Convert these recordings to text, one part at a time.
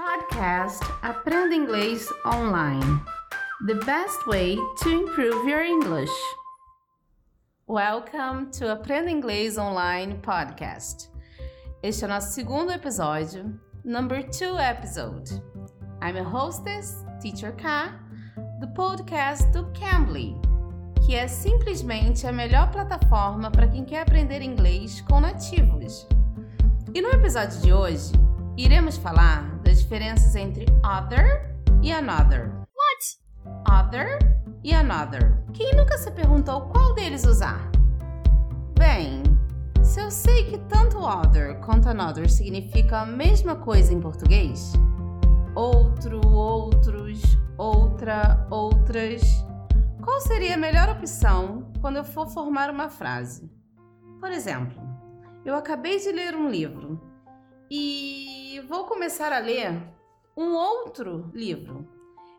Podcast Aprenda Inglês Online. The best way to improve your English. Welcome to Aprenda Inglês Online Podcast. Este é o nosso segundo episódio, number two episode. I'm a hostess, Teacher K, do podcast do Cambly, que é simplesmente a melhor plataforma para quem quer aprender inglês com nativos. E no episódio de hoje, iremos falar das diferenças entre other e another. What? Other e another. Quem nunca se perguntou qual deles usar? Bem, se eu sei que tanto other quanto another significa a mesma coisa em português, outro, outros, outra, outras, qual seria a melhor opção quando eu for formar uma frase? Por exemplo, eu acabei de ler um livro e vou começar a ler um outro livro.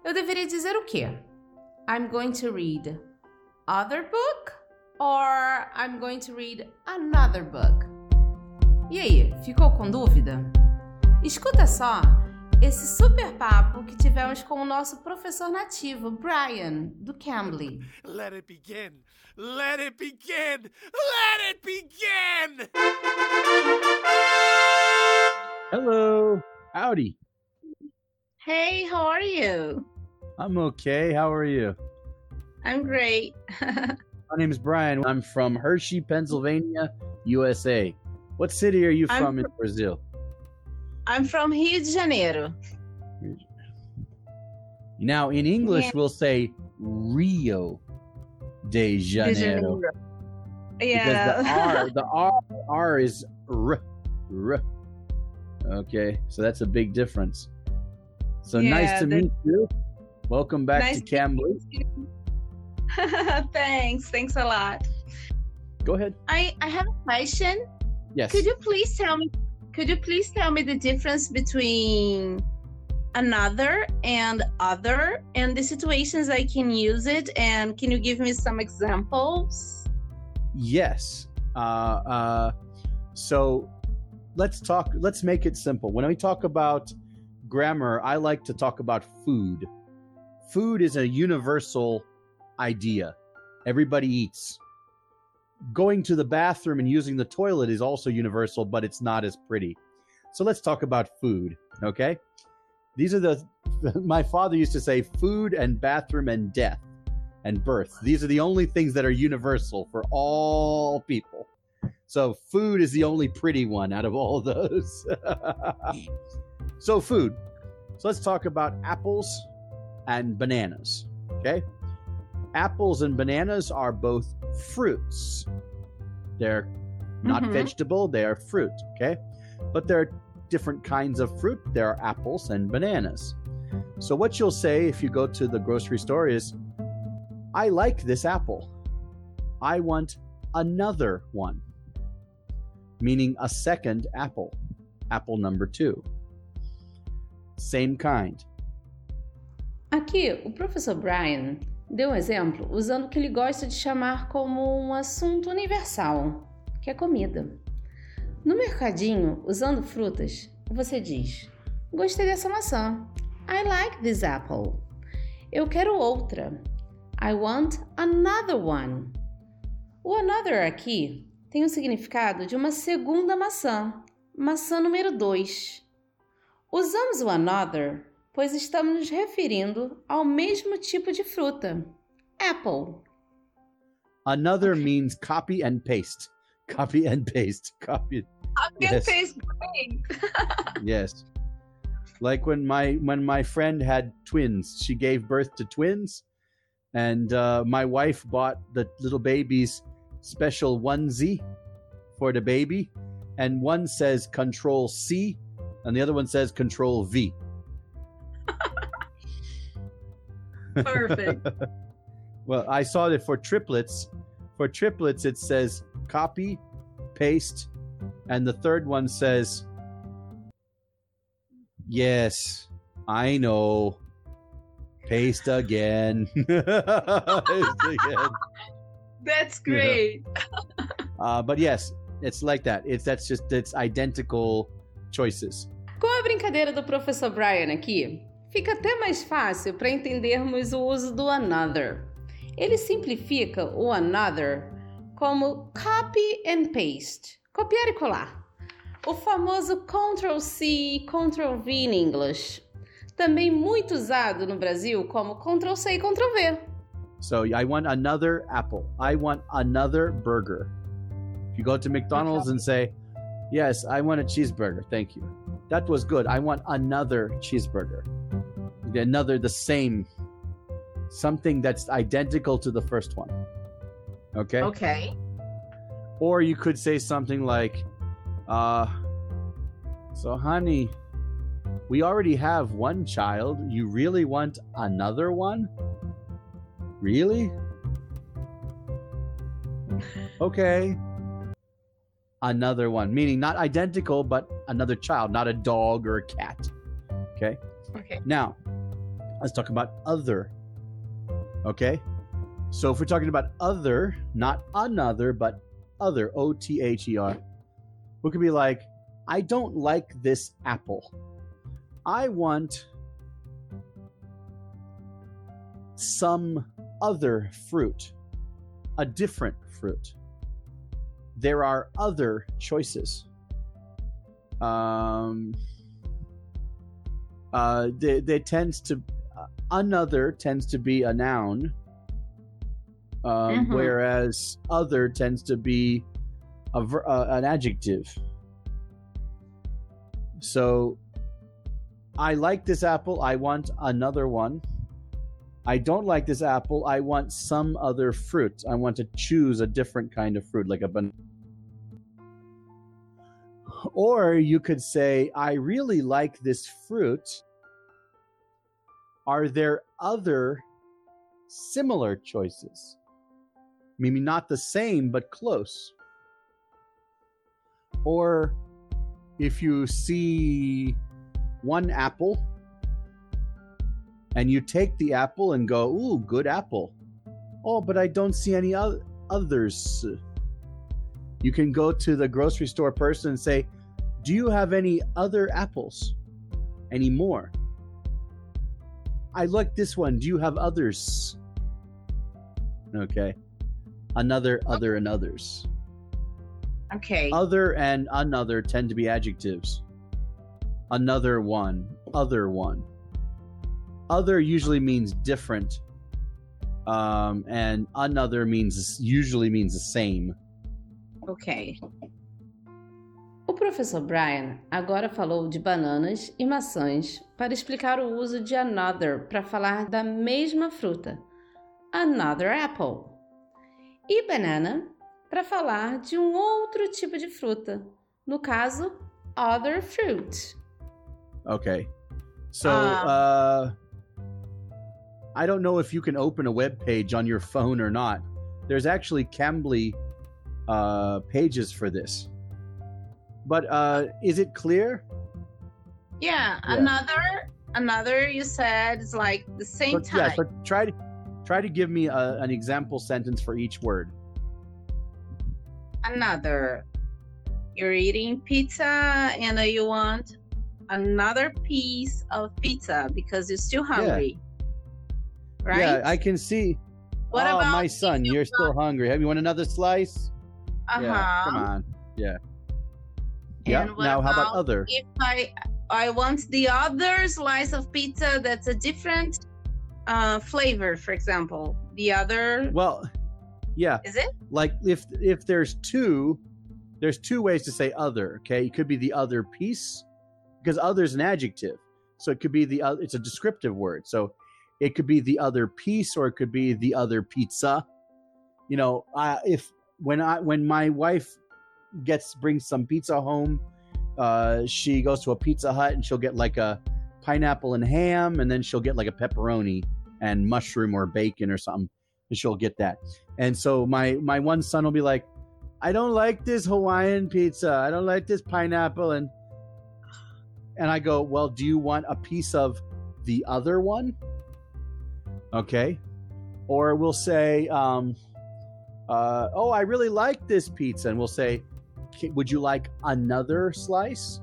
Eu deveria dizer o quê? I'm going to read other book or I'm going to read another book. E aí, ficou com dúvida? Escuta só esse super papo que tivemos com o nosso professor nativo, Brian, do Cambly. Let it begin. Let it begin. Let it begin. Hello. Howdy. Hey, how are you? I'm okay. How are you? I'm great. My name is Brian. I'm from Hershey, Pennsylvania, USA. What city are you I'm from in Brazil? I'm from Rio de Janeiro. Now, in English, Yeah. we'll say Rio de De Janeiro. Yeah. Because the R, the R, R is R, R. Okay, so that's a big difference. So nice to meet you. Welcome back Nice to Cambly. Thanks. Thanks a lot. Go ahead. I I have a question. Yes. Could you please tell me could you please tell me the difference between another and other and the situations I can use it and can you give me some examples? Yes. Uh, uh, so let's talk. Let's make it simple. When we talk about grammar, I like to talk about food. Food is a universal idea. Everybody eats. Going to the bathroom and using the toilet is also universal, but it's not as pretty. So let's talk about food. Okay. These are the. My father used to say food and bathroom and death and birth. These are the only things that are universal for all people. So food is the only pretty one out of all those. so food. So let's talk about apples and bananas. Okay? Apples and bananas are both fruits. They're not Mhm. vegetable, they are fruit, okay? But there are different kinds of fruit. There are apples and bananas. So what you'll say if you go to the grocery store is I like this apple. I want another one, meaning a second apple, apple number two. Same kind. Aqui, o professor Brian deu um exemplo usando o que ele gosta de chamar como um assunto universal, que é comida. No mercadinho, usando frutas, você diz: Gostei dessa maçã. I like this apple. Eu quero outra. I want another one. O another aqui tem o significado de uma segunda maçã, maçã número 2. Usamos o another pois estamos nos referindo ao mesmo tipo de fruta, apple. Another Okay. means copy and paste. Copy and paste. Copy. I'm Yes. taste great. Yes. Like when my when my friend had twins, she gave birth to twins, and uh, my wife bought the little baby's special onesie for the baby, and one says Control C, and the other one says Control V. Perfect. Well, I saw that for triplets. For triplets, it says copy, paste, and the third one says, "Yes, I know." Paste again. Paste again. That's great. Uh, but yes, it's like that. It's that's just it's identical choices. Com a brincadeira do professor Brian aqui, fica até mais fácil para entendermos o uso do another. Ele simplifica o another como copy and paste, copiar e colar. O famoso Ctrl C, Ctrl V em inglês, também muito usado no Brasil como Ctrl C e Ctrl V. So I want another apple. I want another burger. If you go to McDonald's and say, Yes, I want a cheeseburger. Thank you. That was good. I want another cheeseburger. Another, the same. Something that's identical to the first one. Okay? Okay. Or you could say something like, uh, So, honey, we already have one child. You really want another one? Really? Okay. Another one, meaning not identical, but another child, not a dog or a cat. Okay. Okay. Now, let's talk about other. Okay. So if we're talking about other, not another, but other, O T H E R, we could be like, I don't like this apple. I want some other fruit, a different fruit. There are other choices. Um, uh, they, they tends to uh, another tends to be a noun, um, Mhm. whereas other tends to be a ver- uh, an adjective. So, I like this apple. I want another one. I don't like this apple. I want some other fruit. I want to choose a different kind of fruit, like a banana. Or you could say, I really like this fruit. Are there other similar choices? Maybe not the same, but close. Or if you see one apple and you take the apple and go, Ooh, good apple. Oh, but I don't see any oth- others. You can go to the grocery store person and say, Do you have any other apples? Any more? I like this one. Do you have others? Okay. Another, other, and others. Okay. Other and another tend to be adjectives. Another one, other one. Other usually means different, um, and another means usually means the same. Okay. O professor Brian agora falou de bananas e maçãs para explicar o uso de another para falar da mesma fruta, another apple, e banana para falar de um outro tipo de fruta, no caso, other fruit. Okay. So, Um, uh, I don't know if you can open a web page on your phone or not. There's actually Cambly uh, pages for this. But uh, is it clear? Yeah, Yeah. Another. Another. You said is like the same But, yeah, but try to try to give me a, an example sentence for each word. another. You're eating pizza and uh, you want another piece of pizza because you're still hungry. Right? Yeah, I can see. What oh, about my son, you you're still hungry. Have you want another slice? uh-huh. Yeah, come on. Yeah. Yeah. Now, how about about other? If I I want the other slice of pizza that's a different uh, flavor, for example. The other Well, yeah. is it? like if if there's two there's two ways to say other okay it could be the other piece because other is an adjective so it could be the other it's a descriptive word so it could be the other piece or it could be the other pizza you know uh, if when i when my wife gets brings some pizza home uh she goes to a pizza hut and she'll get like a pineapple and ham and then she'll get like a pepperoni and mushroom or bacon or something and she'll get that and so my my one son will be like, I don't like this Hawaiian pizza. I don't like this pineapple and and I go, "Well, do you want a piece of the other one?" Okay? Or we'll say um uh, oh, I really like this pizza and we'll say, "Would you like another slice?"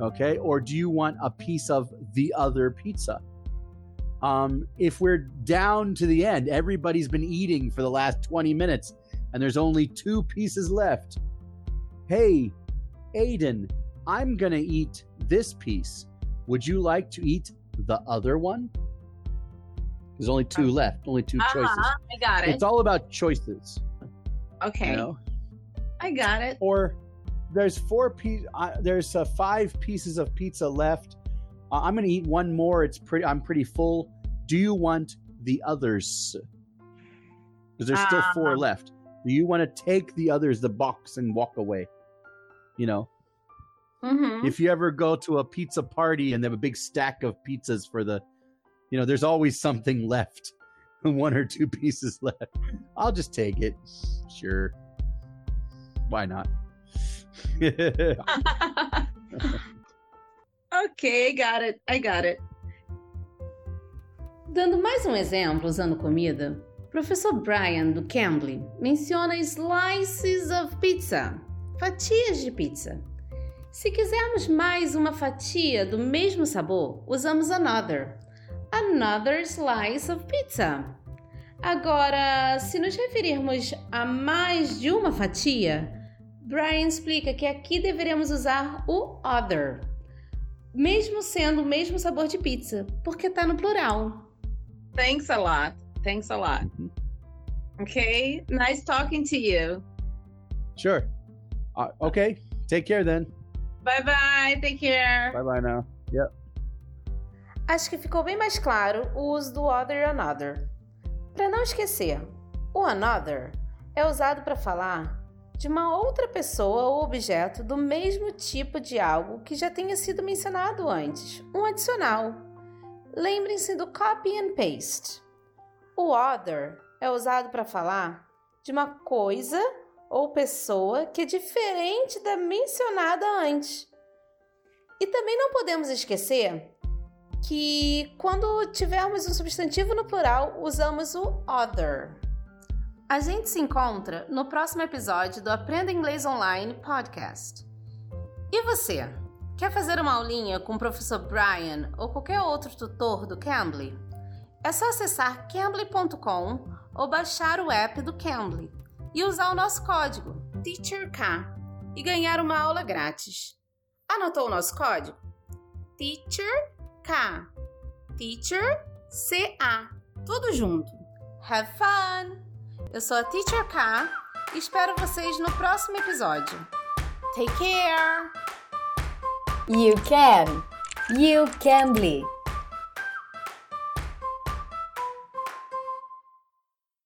Okay, or do you want a piece of the other pizza? Um, if we're down to the end, everybody's been eating for the last 20 minutes and there's only two pieces left. Hey, Aiden, I'm gonna eat this piece. Would you like to eat the other one? There's only two left, only 2 choices. Uh-huh, I got it. It's all about choices, okay. you know? I got it. Or there's four piece. Uh, there's uh, five pieces of pizza left. Uh, I'm gonna eat one more. It's pretty. I'm pretty full. Do you want the others? Because there's still four Um, left. Do you want to take the others, the box, and walk away? You know, Mm-hmm. if you ever go to a pizza party and they have a big stack of pizzas for the, you know, there's always something left, one or two pieces left. I'll just take it. Sure. Why not? ok, got it. I got it. Dando mais um exemplo usando comida, professor Brian do Cambly menciona slices of pizza, fatias de pizza. Se quisermos mais uma fatia do mesmo sabor, usamos another. Another slice of pizza. Agora, se nos referirmos a mais de uma fatia, Brian explica que aqui deveremos usar o other, mesmo sendo o mesmo sabor de pizza, porque está no plural. Thanks a lot. Thanks a lot. Okay. Nice talking to you. Sure. Uh, okay. Take care then. Bye bye. Take care. Bye bye now. Acho que ficou bem mais claro o uso do other another. Para não esquecer, o another é usado para falar de uma outra pessoa ou objeto do mesmo tipo de algo que já tenha sido mencionado antes, um adicional. Lembrem-se do copy and paste. O other é usado para falar de uma coisa ou pessoa que é diferente da mencionada antes. E também não podemos esquecer que quando tivermos um substantivo no plural, usamos o other. A gente se encontra no próximo episódio do Aprenda Inglês Online podcast. E você? Quer fazer uma aulinha com o professor Brian ou qualquer outro tutor do Cambly? É só acessar cambly.com ou baixar o app do Cambly e usar o nosso código TEACHERK e ganhar uma aula grátis. Anotou o nosso código? TEACHER K. Teacher C-A. Tudo junto. Have fun! Eu sou a Teacher K e espero vocês no próximo episódio. Take care! You can. You can be.